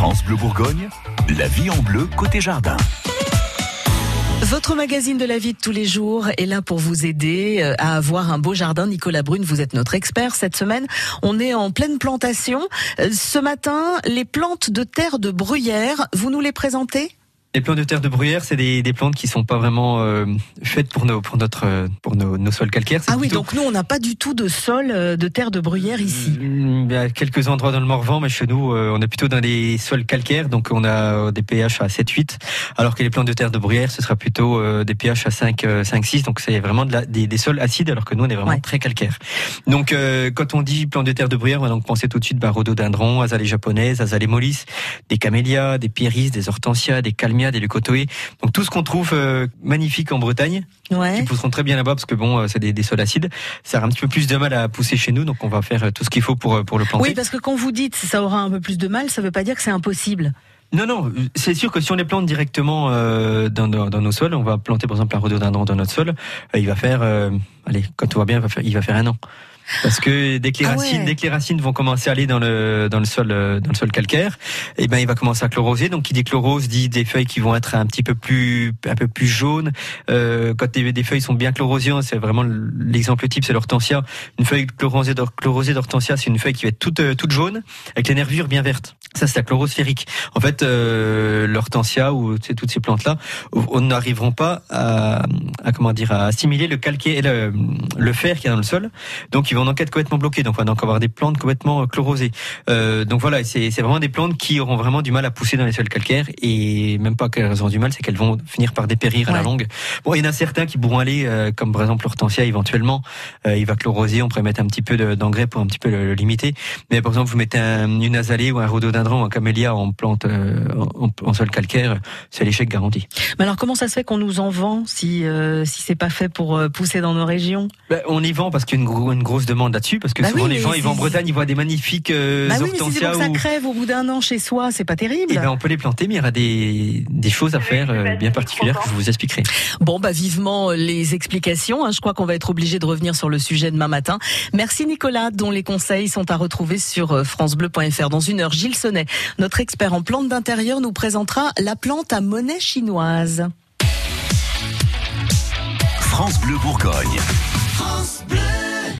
France Bleu Bourgogne, la vie en bleu côté jardin. Votre magazine de la vie de tous les jours est là pour vous aider euh, à avoir un beau jardin. Nicolas Brune, vous êtes notre expert cette semaine. On est en pleine plantation. Euh, Ce matin, les plantes de terre de bruyère, vous nous les présentez? Les plantes de terre de bruyère, c'est des, des plantes qui sont pas vraiment euh, faites pour nos pour notre pour nos, nos sols calcaires. Ah oui, plutôt- donc nous, on n'a pas du tout de sol euh, de terre de bruyère ici. Il y a quelques endroits dans le Morvan, mais chez nous, euh, on est plutôt dans des sols calcaires, donc on a euh, des pH à 7-8, alors que les plantes de terre de bruyère, ce sera plutôt euh, des pH à 5, euh, 5-6, donc c'est vraiment de la- des, des sols acides, alors que nous, on est vraiment Ouais. très calcaires. Donc, euh, quand on dit plantes de terre de bruyère, on va donc penser tout de suite bah, rhododendron, azalée japonaise, azalée mollis, des camélias, des pyris, des hortensias, des calmias, des leucotoées. Donc tout ce qu'on trouve euh, magnifique en Bretagne, Ouais. qui pousseront très bien là-bas parce que bon, euh, c'est des, des sols acides. Ça a un petit peu plus de mal à pousser chez nous, donc on va faire euh, tout ce qu'il faut pour pour le planter. Oui, parce que quand vous dites ça aura un peu plus de mal, ça veut pas dire que c'est impossible. Non, non, c'est sûr que si on les plante directement euh, dans, nos- dans nos sols, on va planter par exemple un rhododendron dans notre sol, il va faire, allez, quand tout va bien, il va faire, il va faire un an. Parce que dès que les Ah racines, ouais. dès que les racines vont commencer à aller dans le dans le sol euh, dans le sol calcaire, eh ben il va commencer à chloroser. Donc qui dit chlorose dit des feuilles qui vont être un petit peu plus un peu plus jaunes. Euh, quand des, des feuilles sont bien chlorosées, c'est vraiment l'exemple type, c'est l'hortensia. Une feuille chlorosée d'hor- chlorosée d'hortensia, c'est une feuille qui va être toute euh, toute jaune avec les nervures bien vertes. Ça c'est la chlorose sphérique. En fait, euh, l'hortensia ou toutes ces plantes là, on n'arriveront pas à, à comment dire à assimiler le calcaire, le, le fer qui est dans le sol. Donc ils vont donc être complètement bloqués. Donc on va donc avoir des plantes complètement euh, chlorosées. Euh, donc voilà, c'est vraiment des plantes qui auront vraiment du mal à pousser dans les sols calcaires et même pas qu'elles ont du mal, c'est qu'elles vont finir par dépérir à la longue. Bon, il y en a certains qui pourront aller, euh, comme par exemple l'hortensia éventuellement, euh, il va chloroser, on pourrait mettre un petit peu de- d'engrais pour un petit peu le, le limiter. Mais par exemple, vous mettez un- une azalée ou un rhododendron un camélia en plante euh, en, en sol calcaire, c'est l'échec garanti. Mais alors comment ça se fait qu'on nous en vend si euh, si c'est pas fait pour euh, pousser dans nos régions? Ben, on y vend parce qu'il y a une, gro- une grosse demande là-dessus, parce que Bah souvent oui, les gens ils vont en Bretagne, ils voient des magnifiques euh, Bah oui, mais si ça crève au bout d'un an chez soi, c'est pas terrible. Eh ben, on peut les planter, mais il y aura des, des choses à faire euh, bien particulières que je vous expliquerai. Bon, bah vivement euh, les explications. hein. Je crois qu'on va être obligé de revenir sur le sujet demain matin. Merci Nicolas, dont les conseils sont à retrouver sur euh, francebleu.fr. Dans une heure, Gilles Sonnet, notre expert en plantes d'intérieur, nous présentera la plante à monnaie chinoise. Bleu Bourgogne.